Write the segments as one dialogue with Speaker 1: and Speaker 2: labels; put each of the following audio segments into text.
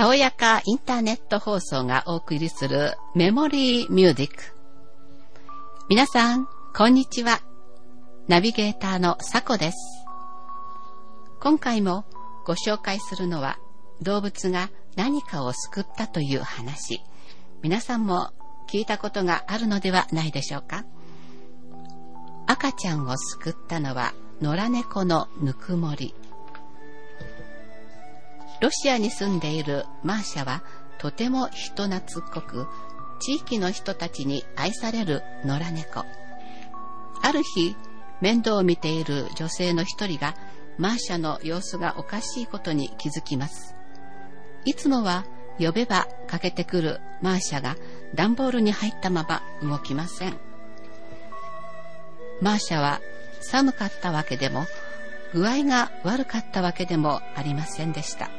Speaker 1: たおやかインターネット放送がお送りするメモリーミュージック。皆さん、こんにちは。ナビゲーターのサコです。今回もご紹介するのは動物が何かを救ったという話。皆さんも聞いたことがあるのではないでしょうか。赤ちゃんを救ったのは野良猫のぬくもり。ロシアに住んでいるマーシャはとても人懐っこく、地域の人たちに愛される野良猫。ある日、面倒を見ている女性の一人が、マーシャの様子がおかしいことに気づきます。いつもは呼べばかけてくるマーシャが段ボールに入ったまま動きません。マーシャは寒かったわけでも具合が悪かったわけでもありませんでした。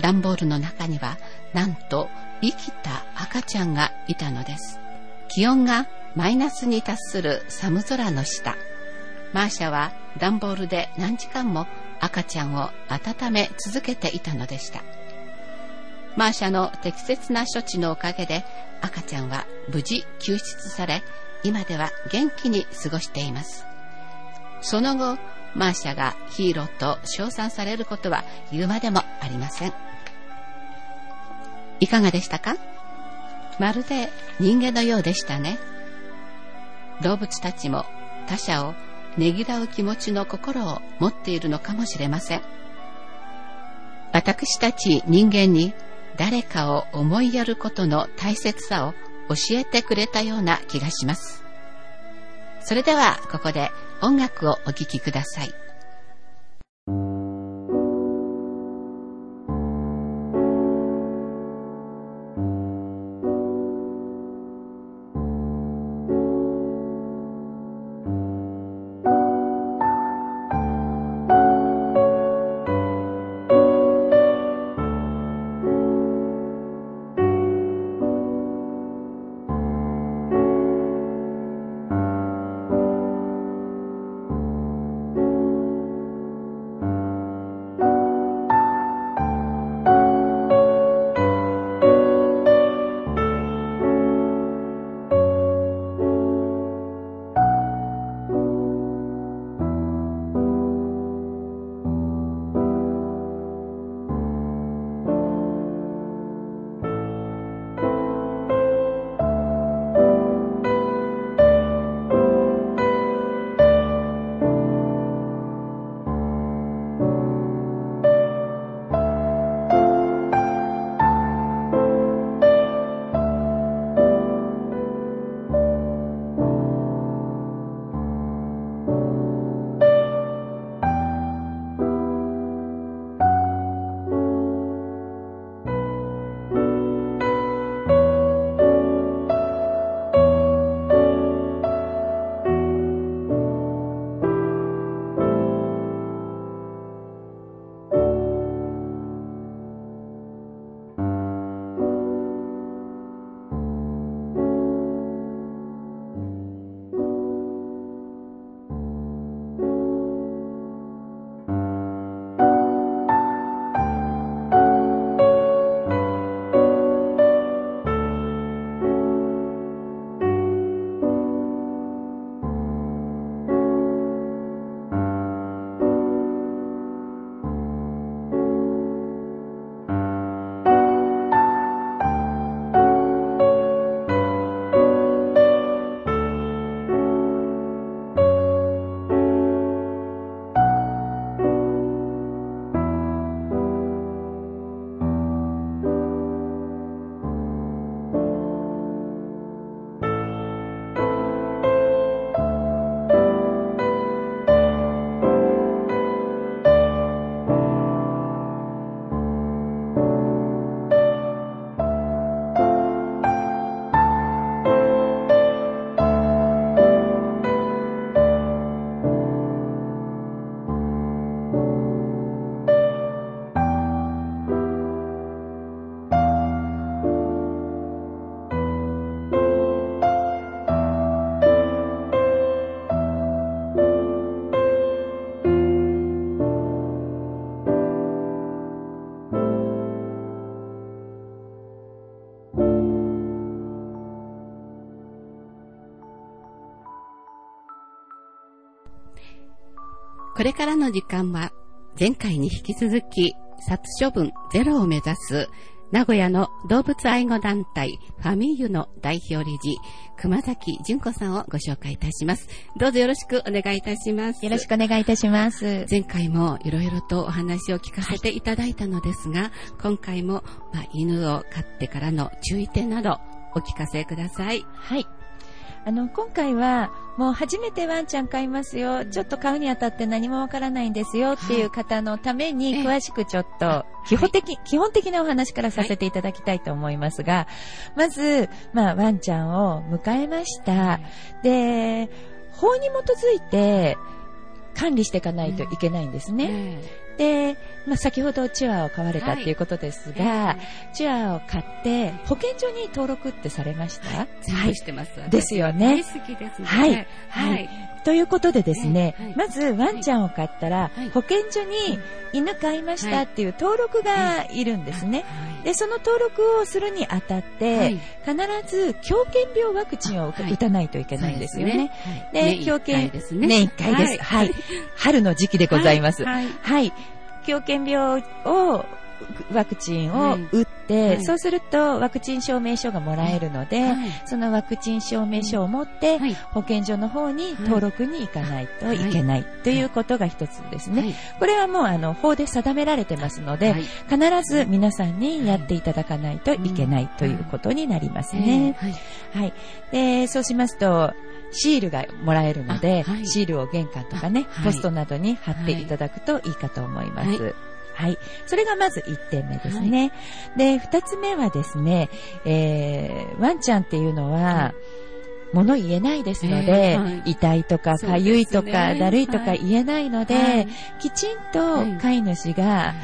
Speaker 1: 段ボールの中にはなんと生きた赤ちゃんがいたのです。気温がマイナスに達する寒空の下、マーシャは段ボールで何時間も赤ちゃんを温め続けていたのでした。マーシャの適切な処置のおかげで赤ちゃんは無事救出され、今では元気に過ごしています。その後、マーシャがヒーローと称賛されることは言うまでもありません。いかがでしたか？まるで人間のようでしたね。動物たちも他者をねぎらう気持ちの心を持っているのかもしれません。私たち人間に誰かを思いやることの大切さを教えてくれたような気がします。それではここで音楽をお聴きください。これからの時間は、前回に引き続き、殺処分ゼロを目指す、名古屋の動物愛護団体ファミーユの代表理事、熊崎純子さんをご紹介いたします。どうぞよろしくお願いいたします。
Speaker 2: よろしくお願いいたします。
Speaker 1: 前回もいろいろとお話を聞かせていただいたのですが、はい、今回も、まあ、犬を飼ってからの注意点などお聞かせください。
Speaker 2: はい。あの、今回は、もう初めてワンちゃん飼いますよ、ちょっと買うにあたって何もわからないんですよっていう方のために、詳しくちょっと、基本的、基本的なお話からさせていただきたいと思いますが、まず、まあ、ワンちゃんを迎えました。で、法に基づいて、管理していかないといけないんですね。で、まあ、先ほどチワワを飼われたっていうことですが、はい、チワワを飼って保健所に登録ってされました？は
Speaker 1: い、してます。
Speaker 2: ですよね。
Speaker 1: 大好きですね。
Speaker 2: はい。はい。ということでですね、はい、まずワンちゃんを飼ったら、保健所に犬飼いましたっていう登録がいるんですね。で、その登録をするにあたって、必ず狂犬病ワクチンを打たないといけないんですよね。
Speaker 1: で、狂犬、
Speaker 2: 年1回です。はい。春の時期でございます。はい。狂犬病をワクチンを打って、はい、そうするとワクチン証明書がもらえるので、はい、そのワクチン証明書を持って、はい、保健所の方に登録に行かないといけないということが一つですね。これはもうあの法で定められてますので、必ず皆さんにやっていただかないといけないということになりますね。はい。で、そうしますと、シールがもらえるので、はい、シールを玄関とかね、ポストなどに貼っていただくといいかと思います。はい。それがまず1点目ですね。はい、で、2つ目はですね、えー、ワンちゃんっていうのは、物言えないですので、えーはい、痛いとか、かゆいとか、ね、だるいとか言えないので、はい、きちんと飼い主が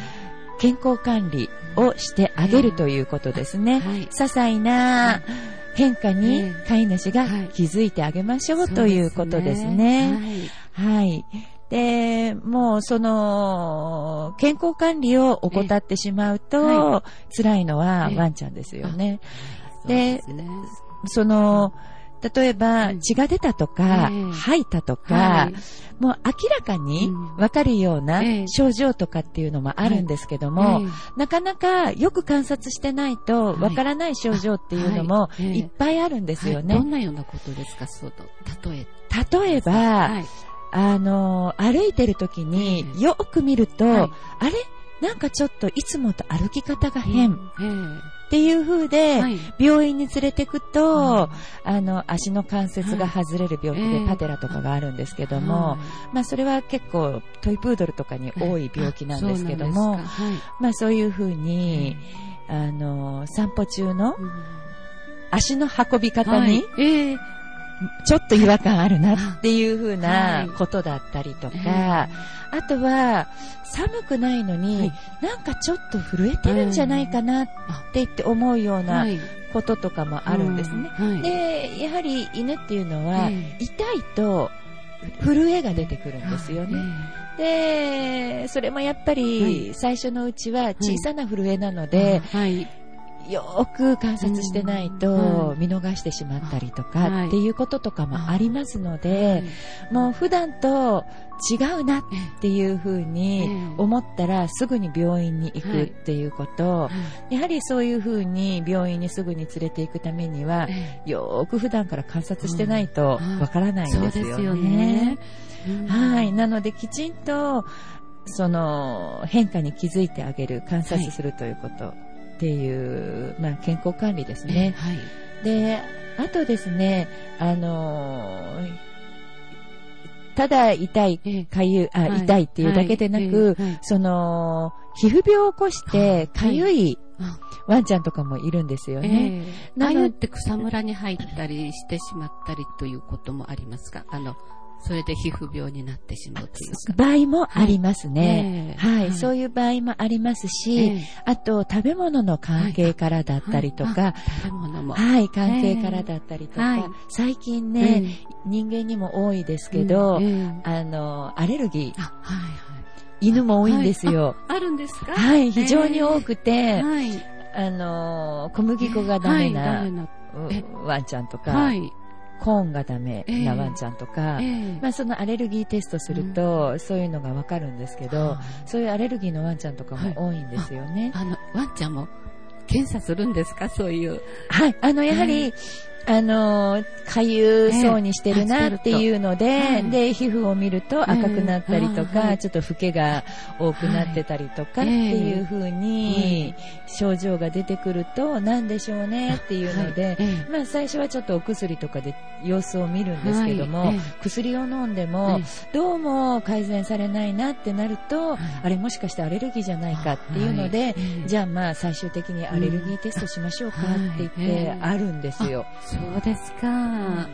Speaker 2: 健康管理をしてあげるということですね。はい、些細な、変化に飼い主が気づいてあげましょうということですね。はい。で、もうその、健康管理を怠ってしまうと、辛いのはワンちゃんですよね。で、その、例えば、血が出たとか、吐いたとか、もう明らかにわかるような症状とかっていうのもあるんですけども、なかなかよく観察してないとわからない症状っていうのもい。っぱいあるんですよね。
Speaker 1: どんなようなことですか、そうと、例え。
Speaker 2: 例えば、あの、歩いてる時によく見ると、あれ？なんかちょっといつもと歩き方が変。っていう風で、病院に連れてくと、あの、足の関節が外れる病気でパテラとかがあるんですけども、まあそれは結構トイプードルとかに多い病気なんですけども、まあそういう風に、あの、散歩中の足の運び方に、ちょっと違和感あるな。っていう風なことだったりとか、あとは、寒くないのに、なんかちょっと震えてるんじゃないかなって言って思うようなこととかもあるんですね。で、やはり犬っていうのは、痛いと震えが出てくるんですよね。で、それもやっぱり最初のうちは小さな震えなので、よく観察してないと見逃してしまったりとかっていうこととかもありますので、もう普段と違うなっていうふうに思ったらすぐに病院に行くっていうこと、やはりそういうふうに病院にすぐに連れて行くためには、よく普段から観察してないとわからないんですよね。はい。なのできちんとその変化に気づいてあげる、観察するということ。っていう、まあ、健康管理ですね。はい、で、あとですね、あのただ痛い、かゆ、あ、痛いっていうだけでなく、その、皮膚病を起こしてかゆいワンちゃんとかもいるんですよね。
Speaker 1: なので草むらに入ったりしてしまったりということもありますかあの、それで皮膚病になってしまうというか。
Speaker 2: 場合もありますね。はい。はい。はい、そういう場合もありますし、えー、あと食べ物の関係からだったりとか、はい、
Speaker 1: 食べ物も。
Speaker 2: はい、関係からだったりとか、最近ね、人間にも多いですけど、あの、アレルギー。はいはい。犬も多いんですよ。
Speaker 1: あるんですか？
Speaker 2: はい、非常に多くて、はい、あの、小麦粉がダメな、ワンちゃんとか、はい、コーンがダメなワンちゃんとか、えー、まあ、そのアレルギーテストすると、そういうのがわかるんですけど、そういうアレルギーのワンちゃんとかも多いんですよね。
Speaker 1: はい、あの、ワンちゃんも検査するんですか？そういう。
Speaker 2: はい。あの、やはり、あの、かゆそうにしてるなっていうので、で、皮膚を見ると赤くなったりとか、ちょっと老けが多くなってたりとかっていう風に、症状が出てくると、なんでしょうねっていうので、まあ最初はちょっとお薬とかで様子を見るんですけども、薬を飲んでも、どうも改善されないなってなると、あれもしかしてアレルギーじゃないかっていうので、じゃあまあ最終的にアレルギーテストしましょうかって言ってあるんですよ。
Speaker 1: そうですか。は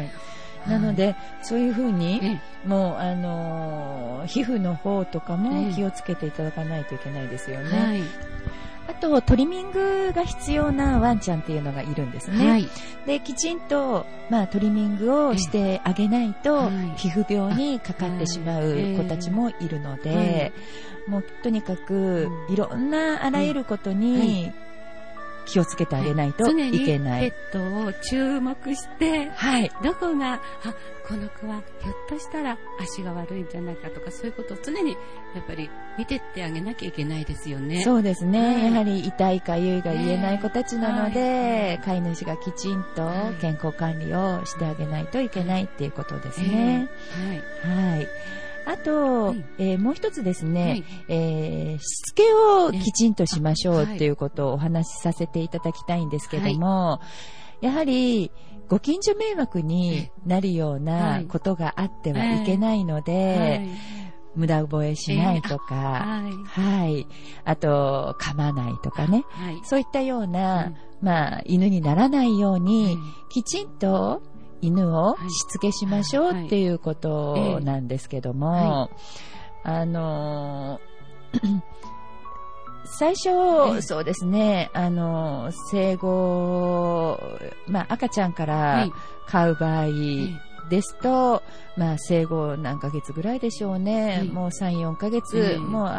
Speaker 1: い。
Speaker 2: なので、そういうふうに、もう、あのー、皮膚の方とかも気をつけていただかないといけないですよね。はい、あと、トリミングが必要なワンちゃんっていうのがいるんですね。はい、で、きちんと、まあ、トリミングをしてあげないと、皮膚病にかかってしまう子たちもいるので、もう、とにかく、いろんなあらゆることに、気をつけてあげないといけない。
Speaker 1: ペットを注目して、はい。どこが、あ、この子はひょっとしたら足が悪いんじゃないかとか、そういうことを常にやっぱり見てってあげなきゃいけないですよね。
Speaker 2: そうですね。はい、やはり痛いかゆいが言えない子たちなので、飼い主がきちんと健康管理をしてあげないといけないっていうことですね。はい。はい。あと、はい、えー、もう一つですね、はい、えー、しつけをきちんとしましょうっていうことをお話しさせていただきたいんですけども、やはり、ご近所迷惑になるようなことがあってはいけないので、無駄覚えしないとか、えー、はい、はい。あと、噛まないとかね。はい、そういったような、うん、まあ、犬にならないように、きちんと犬をしつけしましょうっていうことなんですけども、あの 最初、そうですね、あの、生後、まあ、赤ちゃんから飼う場合ですと、まあ、生後何ヶ月ぐらいでしょうね、もう3、4ヶ月、もう、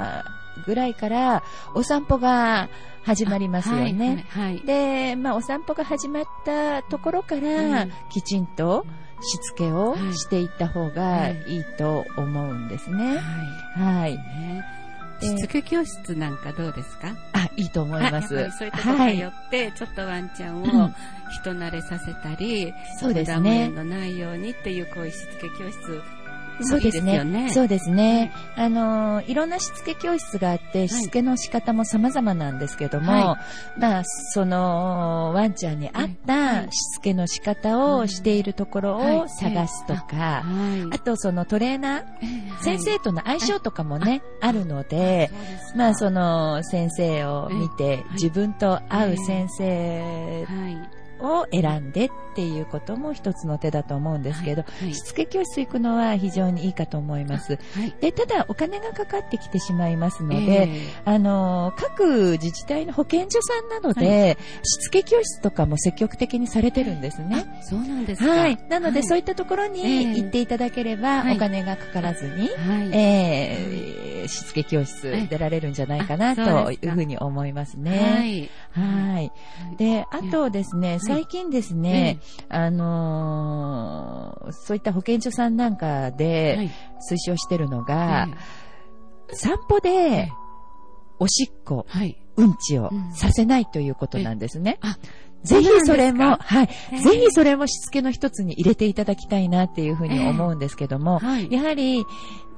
Speaker 2: ぐらいからお散歩が始まりますよね。はいはいはい、で、まあ、お散歩が始まったところから、きちんとしつけをしていった方がいいと思うんですね。はい。
Speaker 1: しつけ教室なんかどうですか？
Speaker 2: あ、いいと思います。
Speaker 1: そういうところによって、ちょっとワンちゃんを人慣れさせたり、
Speaker 2: そうですね。
Speaker 1: のないようにっていうこういうしつけ教室
Speaker 2: そうですね。そうですね。あの、いろんなしつけ教室があって、しつけの仕方も様々なんですけども、はい、まあ、その、ワンちゃんに合ったしつけの仕方をしているところを探すとか、あとそのトレーナー、先生との相性とかもね、あるので、まあ、その先生を見て、自分と合う先生を選んでっていうことも一つの手だと思うんですけど、はい。はい、しつけ教室行くのは非常にいいかと思います。はい、でただお金がかかってきてしまいますので、えー、あの各自治体の保健所さんなどで、しつけ教室とかも積極的にされてるんですね。
Speaker 1: そうなんですか。
Speaker 2: はい。なので、そういったところに行っていただければ、お金がかからずに、えー、しつけ教室出られるんじゃないかなというふうに思いますね。はい。で、あとですね、最近ですね、あのー、そういった保健所さんなんかで推奨してるのが、散歩でおしっこ、うんちをさせないということなんですね。ぜひそれも、はい。ぜひそれもしつけの一つに入れていただきたいなっていうふうに思うんですけども、やはり、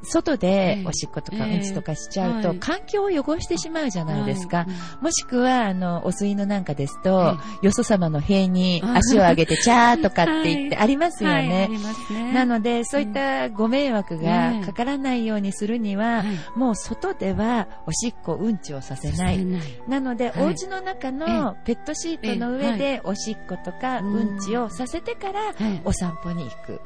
Speaker 2: 外でおしっことかうんちとかしちゃうと、環境を汚してしまうじゃないですか。もしくは、あの、お吸いのなんかですと、よそ様の塀に足を上げて、チャーとかって言ってありますよね。なので、そういったご迷惑がかからないようにするには、もう外ではおしっこ、うんちをさせない。なので、お家の中のペットシートの上でおしっことかうんちをさせてからお散歩に行く。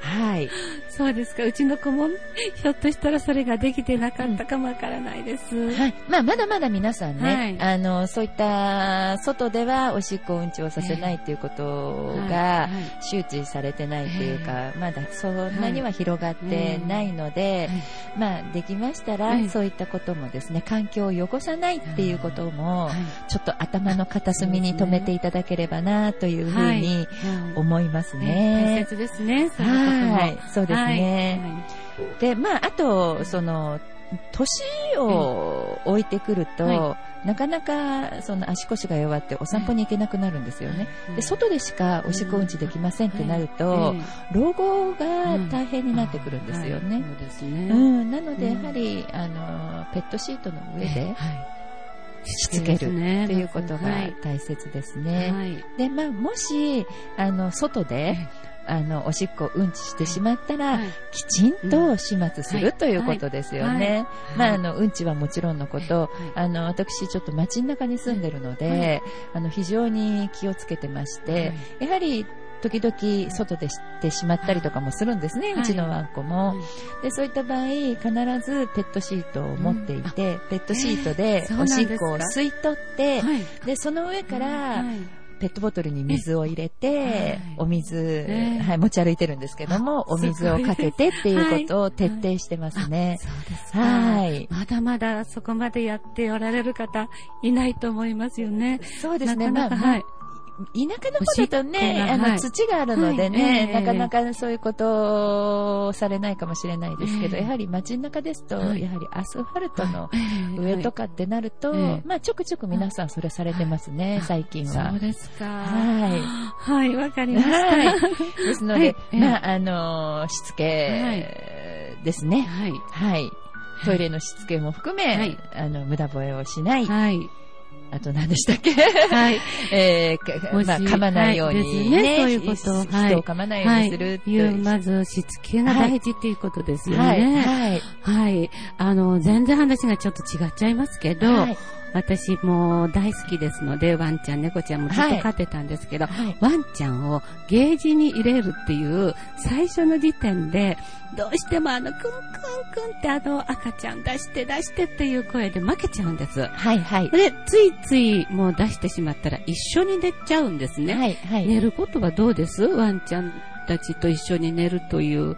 Speaker 2: はい。
Speaker 1: そうですか。うちの子も、ひょっとしたらそれができてなかったかもわからないです。
Speaker 2: はい。まあ、まだまだ皆さんね、はい、あの、そういった、外ではおしっこうんちをさせないっていうことが、周知されてないというか、まだそんなには広がってないので、まあ、できましたら、そういったこともですね、環境を汚さないっていうことも、ちょっと頭の片隅に留めていただければな、というふうに思いますね。
Speaker 1: 大切ですね、
Speaker 2: はい、そうですね。で、まあ、あと、その、年を置いてくると、はい、なかなかその足腰が弱ってお散歩に行けなくなるんですよね。で外でしかおしっこうんちできませんってなると、老後が大変になってくるんですよね。うん、なので、やはり、あの、ペットシートの上で、しつける。っていうことが大切ですね。で、まあ、もし、あの、外で、あの、おしっこうんちしてしまったら、きちんと始末するということですよね。まあ、あの、うんちはもちろんのこと、あの、私ちょっと街中に住んでるので、あの、非常に気をつけてまして、やはり、時々外でしてしまったりとかもするんですね、うちのワンコも。で、そういった場合、必ずペットシートを持っていて、ペットシートでおしっこを吸い取って、で、その上から、ペットボトルに水を入れて、お水、はい、持ち歩いてるんですけども、お水をかけてっていうことを徹底してますね。
Speaker 1: はい。まだまだそこまでやっておられる方いないと思いますよね。
Speaker 2: そうですね。まあ、はい。田舎の方だとね、あの、土があるのでね、なかなかそういうことをされないかもしれないですけど、やはり街中ですと、やはりアスファルトの上とかってなると、まあ、ちょくちょく皆さんそれされてますね、最近は。
Speaker 1: そうですか。
Speaker 2: は
Speaker 1: い。はい、わかりました。
Speaker 2: ですので、まあ、あの、しつけですね。はい。はい。トイレのしつけも含め、あの、無駄吠えをしない。はい。あと何でしたっけ？はい。えー、まあ、噛まないようにね。
Speaker 1: ねそういうことを。
Speaker 2: はい。人を噛まないようにするってい
Speaker 1: う。まず、しつけが大事っていうことですよね。はい。はい。はい。あの、全然話がちょっと違っちゃいますけど、はい私も大好きですので、ワンちゃん、猫ちゃんもずっと飼ってたんですけど、はい、ワンちゃんをゲージに入れるっていう最初の時点で、どうしてもあの、クンクンクンってあの赤ちゃん出して出してっていう声で負けちゃうんです。
Speaker 2: はいはい。
Speaker 1: で、ついついもう出してしまったら一緒に寝ちゃうんですね。はいはい。寝ることはどうです？ワンちゃんたちと一緒に寝るという。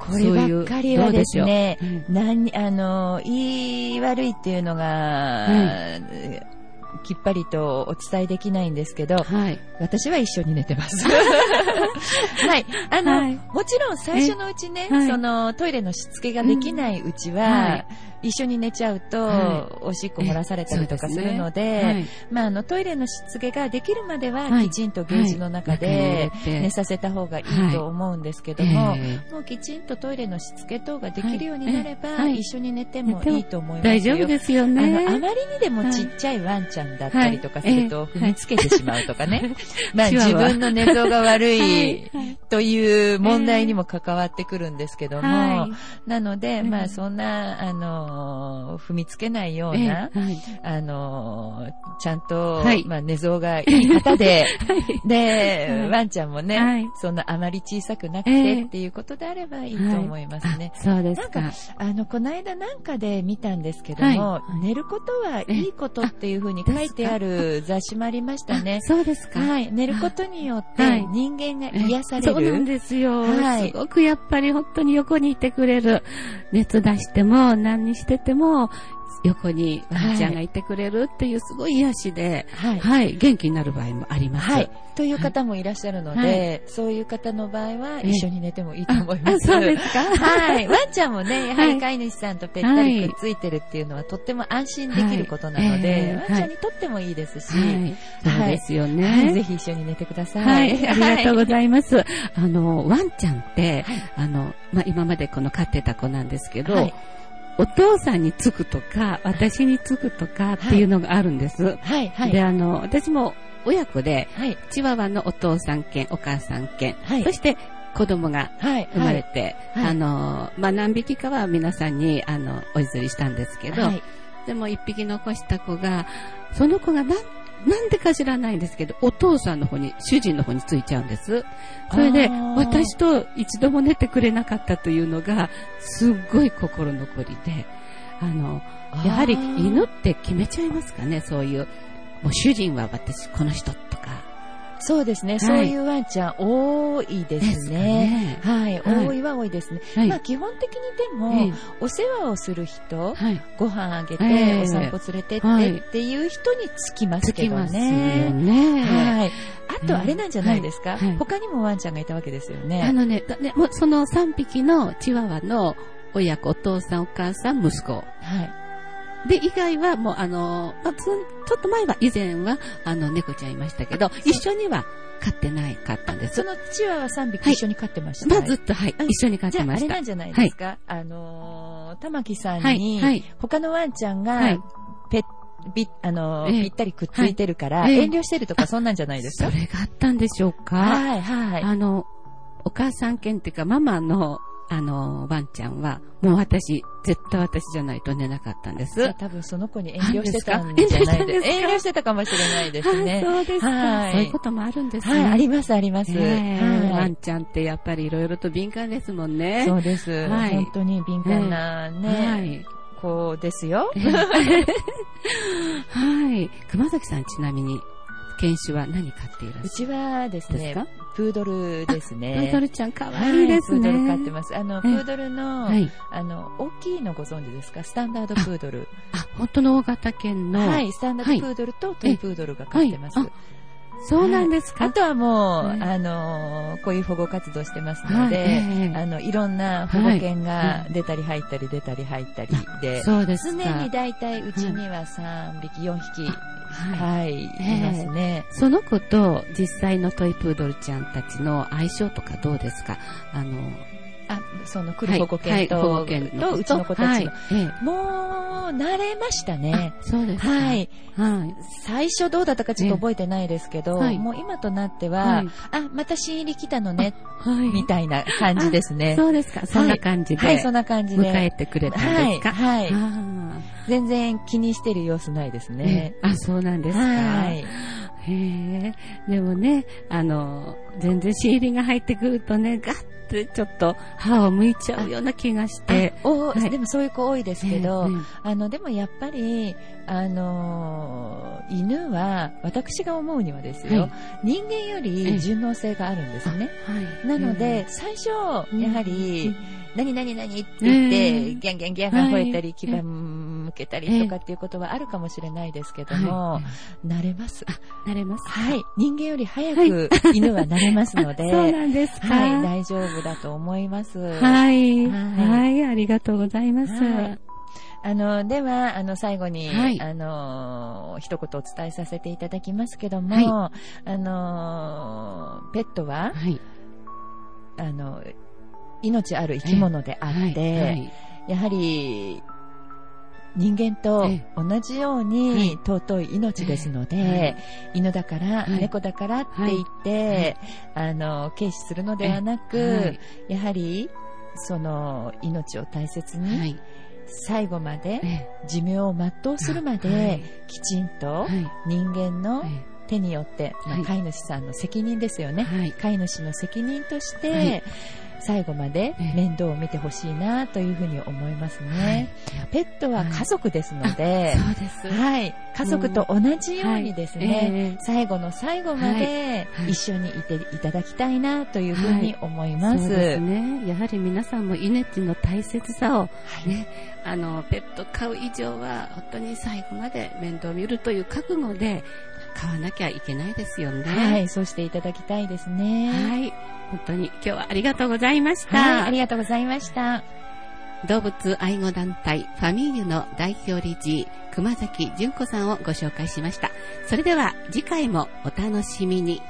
Speaker 2: こればっかりはですね、う何、あの、言い悪いっていうのが、うんきっぱりとお伝えできないんですけど、はい、私は一緒に寝てます。はい。あの、はい、もちろん最初のうちね、はい、そのトイレのしつけができないうちは、一緒に寝ちゃうと、はい、おしっこ漏らされたりとかするので、でね。はい、まあ、あの、トイレのしつけができるまでは、きちんとゲージの中で寝させた方がいいと思うんですけども、もうきちんとトイレのしつけ等ができるようになれば、一緒に寝てもい。いと思いますよ。
Speaker 1: 大丈夫ですよね。
Speaker 2: あの、あまりにでもちっちゃいワンちゃんだったりとかすると、踏みつけてしまうとかね。まあ、自分の寝相が悪い という問題にも関わってくるんですけども、なので、まあ、そんな、あの、踏みつけないような、はい、あのちゃんと、はい、まあ、寝相がいい方で、で、ワンちゃんもね、そんなあまり小さくなくてっていうことであればいいと思いますね。
Speaker 1: そうです
Speaker 2: か。なんか、あの、この間なんかで見たんですけども、寝ることはいいことっていうふうに書いてある雑誌もありましたね。
Speaker 1: そうですか。
Speaker 2: はい。寝ることによって人間が癒される。
Speaker 1: そうなんですよ。はい。すごくやっぱり本当に横にいてくれる。熱出しても何にしてても、横にワンちゃんがい。てくれるっていうすごい癒しで、はい、はい、元気になる場合もあります。はい。
Speaker 2: という方もいらっしゃるので、はい、そういう方の場合は一緒に寝てもいいと思います。
Speaker 1: そうですか？
Speaker 2: はい。ワンちゃんもね、やはり飼い主さんとぺったりくっついてるっていうのはとっても安心できることなので、ワンちゃんにとってもいいですし、
Speaker 1: そうですよね、
Speaker 2: ぜひ一緒に寝てください。
Speaker 1: はい。ありがとうございます。あの、ワンちゃんって、あの、まあ、今までこの飼ってた子なんですけど、お父さんにつくとか、私につくとかっていうのがあるんです。はい、はい。で、あの、私も親子で、はい、チワワのお父さん犬、お母さん犬、はい、そして子供が生まれて、はい。はい、あの、まあ、何匹かは皆さんに、あの、お譲りしたんですけど、はい、でも一匹残した子が、その子が何なんでか知らないんですけど、お父さんの方に、主人の方についちゃうんです。それで、私と一度も寝てくれなかったというのが、すっごい心残りで、あの、やはり犬って決めちゃいますかね、そういう。もう主人は私、この人とか。
Speaker 2: そうですね、はい、そういうワンちゃん多いですね。すねはい、多いは多いですね。はい、まあ基本的にでも、お世話をする人、はい、ご飯あげて、お散歩連れてってっていう人につきますけどね。ね。はい。あとあれなんじゃないですか、他にもワンちゃんがいたわけですよね。
Speaker 1: あのね、ねもその3匹のチワワの親子、お父さん、お母さん、息子。はい。で、以外はもう、あの、まあ、ちょっと前は、以前は、あの、猫ちゃんいましたけど、一緒には飼ってないかったんです。
Speaker 2: そのチワワ3匹一緒に飼ってました、
Speaker 1: はい、まあ、ずっと、はい、一緒に飼ってました。あれ
Speaker 2: なんじゃないですか、はい、あのー、玉木さんに、はい、他のワンちゃんが、ペッび、あの、ぴったりくっついてるから、遠慮してるとか、そんなんじゃないですか、
Speaker 1: それがあったんでしょうか？はい、はい。あの、お母さん犬っていうか、ママのあの、ワンちゃんは、もう私、絶対私じゃないと寝なかったんです。
Speaker 2: 多分その子に遠慮してたんじゃないですか？遠慮してたかもしれないですね。
Speaker 1: そうですか、はい。そういうこともあるんですね。
Speaker 2: はい、あります、あります、
Speaker 1: ワンちゃんってやっぱりいろいろと敏感ですもんね。
Speaker 2: そうです。はい、本当に敏感なね、はい、子ですよ。
Speaker 1: はい。熊崎さんちなみに、犬種は何飼っていらっしゃる？うち
Speaker 2: はですね、プードルですね。
Speaker 1: プードルちゃん可愛いですね。
Speaker 2: プードル飼ってます。あの、プードルの、はい、あの、大きいのご存知ですか？スタンダードプードル。
Speaker 1: あ、本当の大型犬の。
Speaker 2: はい、スタンダードプードルとトイプードルが飼ってます。はい
Speaker 1: そうなんですか、
Speaker 2: あとはもう、あのこういう保護活動してますので、あの、いろんな保護犬が出たり入ったり出たり入ったりで、そうです常に大体うちには3匹、4匹はい、い。ますね。
Speaker 1: その子と実際のトイプードルちゃんたちの相性とかどうですか？あの、
Speaker 2: あ、その来る保護犬と、はい、保護犬とうちの子たちの、はい、もう、慣れましたね。
Speaker 1: そうです
Speaker 2: はい。はい。最初どうだったかちょっと覚えてないですけど、はい、もう今となっては、はい、あ、また新入り来たのね、はい、みたいな感じですね。
Speaker 1: そうですか。そんな感じで。
Speaker 2: はい、そんな感じで。
Speaker 1: 迎えてくれたんですか？
Speaker 2: はい。全然気にしてる様子ないですね。
Speaker 1: あ、そうなんですか。はい。へえ。でもね、あの、全然新入りが入ってくるとね、ガッってちょっと歯を向いちゃうような気がして。
Speaker 2: お、はい、でもそういう子多いですけど、えー、あの、でもやっぱり、あのー、犬は、私が思うにはですよ、はい、人間より順応性があるんですね。はい、なので、最初、やはり、何何何って言って、ギャンギャンギャン吠えたり、牙向けたりとかっていうことはあるかもしれないですけども、慣れます。
Speaker 1: 慣れます。
Speaker 2: はい。人間より早く犬は慣れますので、
Speaker 1: そうなんですか。
Speaker 2: はい、大丈夫だと思います。
Speaker 1: はい。はい、ありがとうございます。
Speaker 2: あの、では、あの、最後に、はい、あの、一言お伝えさせていただきますけども、はい、あの、ペットは、はい、あの、命ある生き物であって、やはり、人間と同じように尊い命ですので、犬だから、猫だからって言って、あの、軽視するのではなく、やはり、その命を大切に、最後まで、寿命を全うするまで、きちんと人間の手によって、まあ、飼い主さんの責任ですよね、飼い主の責任として、最後まで面倒を見てほしいなというふうに思いますね。はい、ペットは家族ですので、
Speaker 1: そうです。
Speaker 2: はい。家族と同じようにですね、最後の最後まで一緒にいていただきたいなというふうに思います。そうです
Speaker 1: ね。やはり皆さんも命の大切さをね、あの、ペット飼う以上は本当に最後まで面倒を見るという覚悟で買わなきゃいけないですよね。
Speaker 2: はい、そうしていただきたいですね。
Speaker 1: はい。本当に今日はありがとうございました。
Speaker 2: はい、ありがとうございました。
Speaker 1: 動物愛護団体ファミーユの代表理事熊崎純子さんをご紹介しました。それでは次回もお楽しみに。